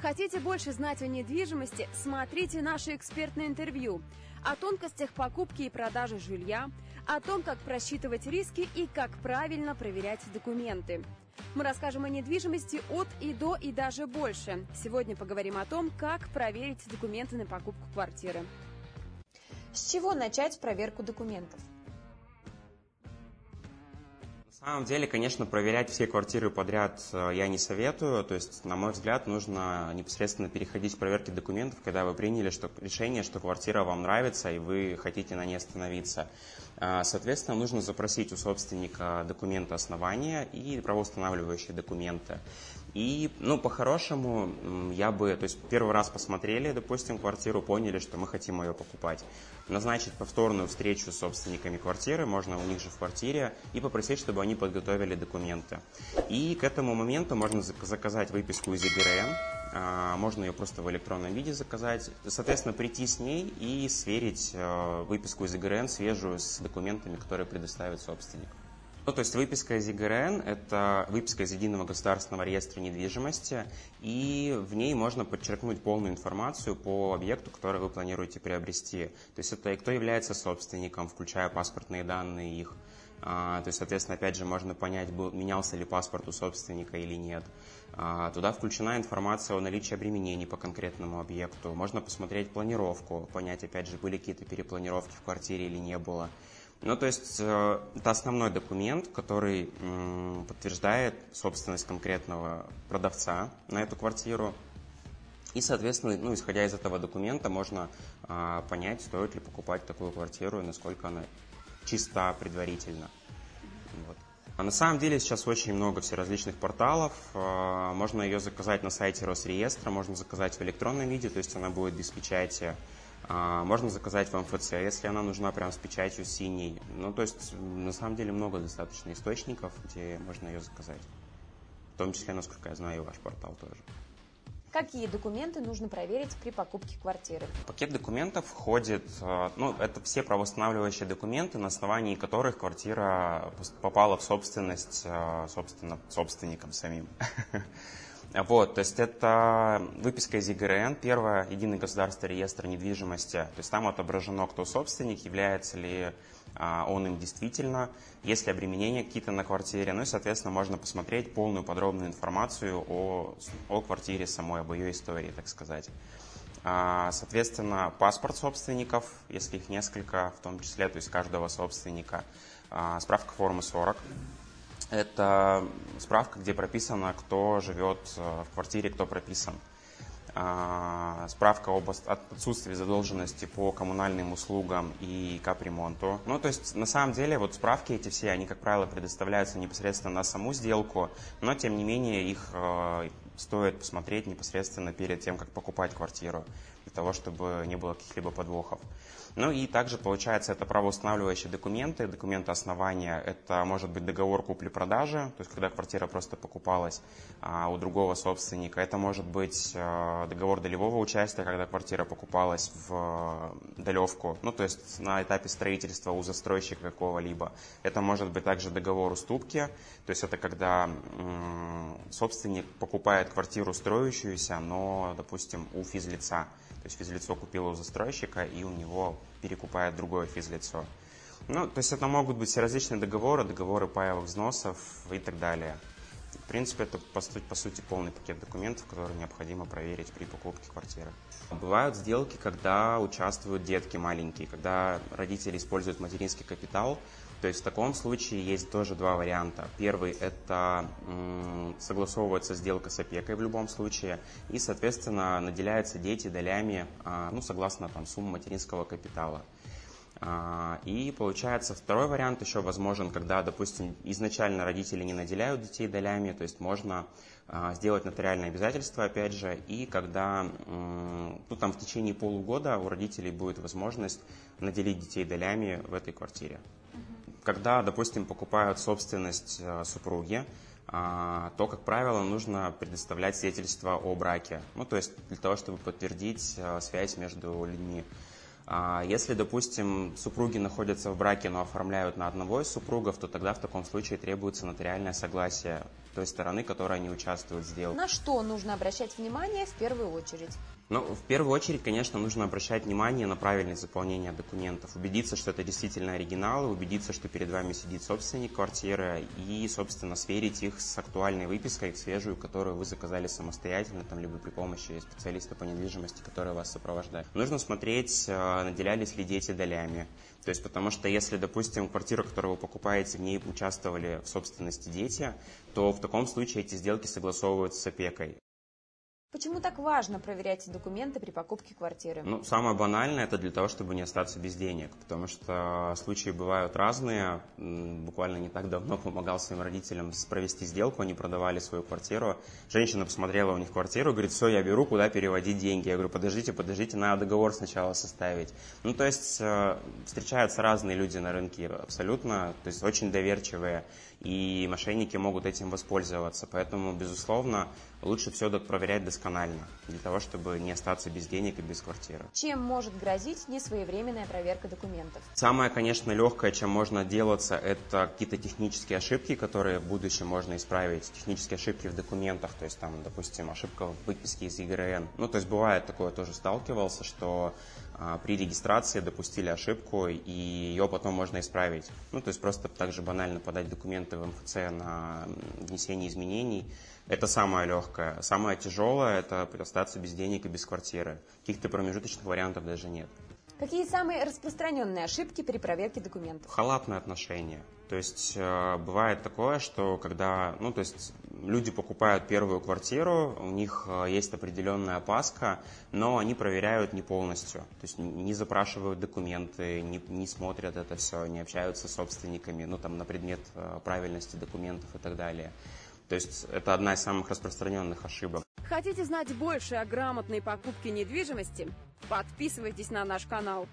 Хотите больше знать о недвижимости? Смотрите наше экспертное интервью о тонкостях покупки и продажи жилья, о том, как просчитывать риски и как правильно проверять документы. Мы расскажем о недвижимости от и до и даже больше. Сегодня поговорим о том, как проверить документы на покупку квартиры. С чего начать проверку документов? На самом деле, конечно, проверять все квартиры подряд э, я не советую. То есть, на мой взгляд, нужно непосредственно переходить к проверке документов, когда вы приняли что, решение, что квартира вам нравится и вы хотите на ней остановиться. А, соответственно, нужно запросить у собственника документы основания и правоустанавливающие документы. И, ну, по-хорошему, я бы, то есть первый раз посмотрели, допустим, квартиру, поняли, что мы хотим ее покупать. Назначить повторную встречу с собственниками квартиры, можно у них же в квартире, и попросить, чтобы они подготовили документы. И к этому моменту можно заказать выписку из ЕГРН, можно ее просто в электронном виде заказать. Соответственно, прийти с ней и сверить э, выписку из ЕГРН свежую с документами, которые предоставит собственник. Ну, то есть выписка из ЕГРН – это выписка из Единого государственного реестра недвижимости, и в ней можно подчеркнуть полную информацию по объекту, который вы планируете приобрести. То есть это кто является собственником, включая паспортные данные их. А, то есть, соответственно, опять же, можно понять, был, менялся ли паспорт у собственника или нет. А, туда включена информация о наличии обременений по конкретному объекту. Можно посмотреть планировку, понять, опять же, были какие-то перепланировки в квартире или не было. Ну, то есть э, это основной документ, который подтверждает собственность конкретного продавца на эту квартиру. И, соответственно, ну, исходя из этого документа, можно а, понять, стоит ли покупать такую квартиру и насколько она чиста предварительно. Вот. А на самом деле сейчас очень много всеразличных порталов. А, можно ее заказать на сайте Росреестра, можно заказать в электронном виде, то есть она будет без печати. А, можно заказать в МФЦ, если она нужна прям с печатью синей. Ну, то есть, на самом деле, много достаточно источников, где можно ее заказать. В том числе, насколько я знаю, и ваш портал тоже. Какие документы нужно проверить при покупке квартиры? Пакет документов входит, э, ну, это все правоустанавливающие документы, на основании которых квартира попала в собственность, э, собственно, собственникам самим. Вот, то есть это выписка из ЕГРН, первое, единый государственный реестр недвижимости. То есть там отображено, кто собственник, является ли он им действительно, есть ли обременения какие-то на квартире. Ну и, соответственно, можно посмотреть полную подробную информацию о, о квартире самой, об ее истории, так сказать. А, соответственно, паспорт собственников, если их несколько, в том числе, то есть каждого собственника. А, справка формы 40 это справка, где прописано, кто живет э, в квартире, кто прописан. А, справка об отсутствии задолженности по коммунальным услугам и капремонту. Ну, то есть, на самом деле, вот справки эти все, они, как правило, предоставляются непосредственно на саму сделку, но, тем не менее, их э, стоит посмотреть непосредственно перед тем, как покупать квартиру, того, чтобы не было каких-либо подвохов. Ну и также получается это правоустанавливающие документы, документы основания. Это может быть договор купли-продажи, то есть когда квартира просто покупалась а, у другого собственника. Это может быть а, договор долевого участия, когда квартира покупалась в а, долевку, ну то есть на этапе строительства у застройщика какого-либо. Это может быть также договор уступки, то есть это когда собственник покупает квартиру строящуюся, но, допустим, у физлица. То есть физлицо купило у застройщика, и у него перекупает другое физлицо. Ну, то есть это могут быть различные договоры, договоры паевых взносов и так далее. В принципе, это по сути, по сути полный пакет документов, которые необходимо проверить при покупке квартиры. Бывают сделки, когда участвуют детки маленькие, когда родители используют материнский капитал, то есть в таком случае есть тоже два варианта. Первый – это согласовывается сделка с опекой в любом случае, и, соответственно, наделяются дети долями, а, ну, согласно там, сумме материнского капитала. А, и получается второй вариант еще возможен, когда, допустим, изначально родители не наделяют детей долями, то есть можно а, сделать нотариальное обязательство, опять же, и когда ну, там в течение полугода у родителей будет возможность наделить детей долями в этой квартире когда, допустим, покупают собственность э, супруги, а, то, как правило, нужно предоставлять свидетельство о браке. Ну, то есть для того, чтобы подтвердить э, связь между людьми. А, если, допустим, супруги находятся в браке, но оформляют на одного из супругов, то тогда в таком случае требуется нотариальное согласие той стороны, которая не участвует в сделке. На что нужно обращать внимание в первую очередь? Ну, в первую очередь, конечно, нужно обращать внимание на правильное заполнение документов, убедиться, что это действительно оригиналы, убедиться, что перед вами сидит собственник квартиры и, собственно, сверить их с актуальной выпиской, свежую, которую вы заказали самостоятельно, там, либо при помощи специалиста по недвижимости, который вас сопровождает. Нужно смотреть, э, наделялись ли дети долями. То есть, потому что если, допустим, квартира, которую вы покупаете, в ней участвовали в собственности дети, то в таком случае эти сделки согласовываются с опекой. Почему так важно проверять документы при покупке квартиры? Ну, самое банальное это для того, чтобы не остаться без денег, потому что случаи бывают разные. Буквально не так давно помогал своим родителям провести сделку, они продавали свою квартиру. Женщина посмотрела у них квартиру, говорит, все, я беру, куда переводить деньги. Я говорю, подождите, подождите, надо договор сначала составить. Ну, то есть э, встречаются разные люди на рынке абсолютно, то есть очень доверчивые и мошенники могут этим воспользоваться. Поэтому, безусловно, лучше все проверять досконально, для того, чтобы не остаться без денег и без квартиры. Чем может грозить несвоевременная проверка документов? Самое, конечно, легкое, чем можно делаться, это какие-то технические ошибки, которые в будущем можно исправить. Технические ошибки в документах, то есть там, допустим, ошибка в выписке из ЕГРН. Ну, то есть бывает такое, тоже сталкивался, что а, при регистрации допустили ошибку, и ее потом можно исправить. Ну, то есть просто также банально подать документы в МФЦ на внесение изменений. Это самое легкое. Самое тяжелое – это остаться без денег и без квартиры. Каких-то промежуточных вариантов даже нет. Какие самые распространенные ошибки при проверке документов? Халатное отношение. То есть э, бывает такое, что когда, ну, то есть люди покупают первую квартиру, у них э, есть определенная опаска, но они проверяют не полностью. То есть не запрашивают документы, не, не смотрят это все, не общаются с собственниками, ну, там, на предмет э, правильности документов и так далее. То есть это одна из самых распространенных ошибок. Хотите знать больше о грамотной покупке недвижимости? Подписывайтесь на наш канал.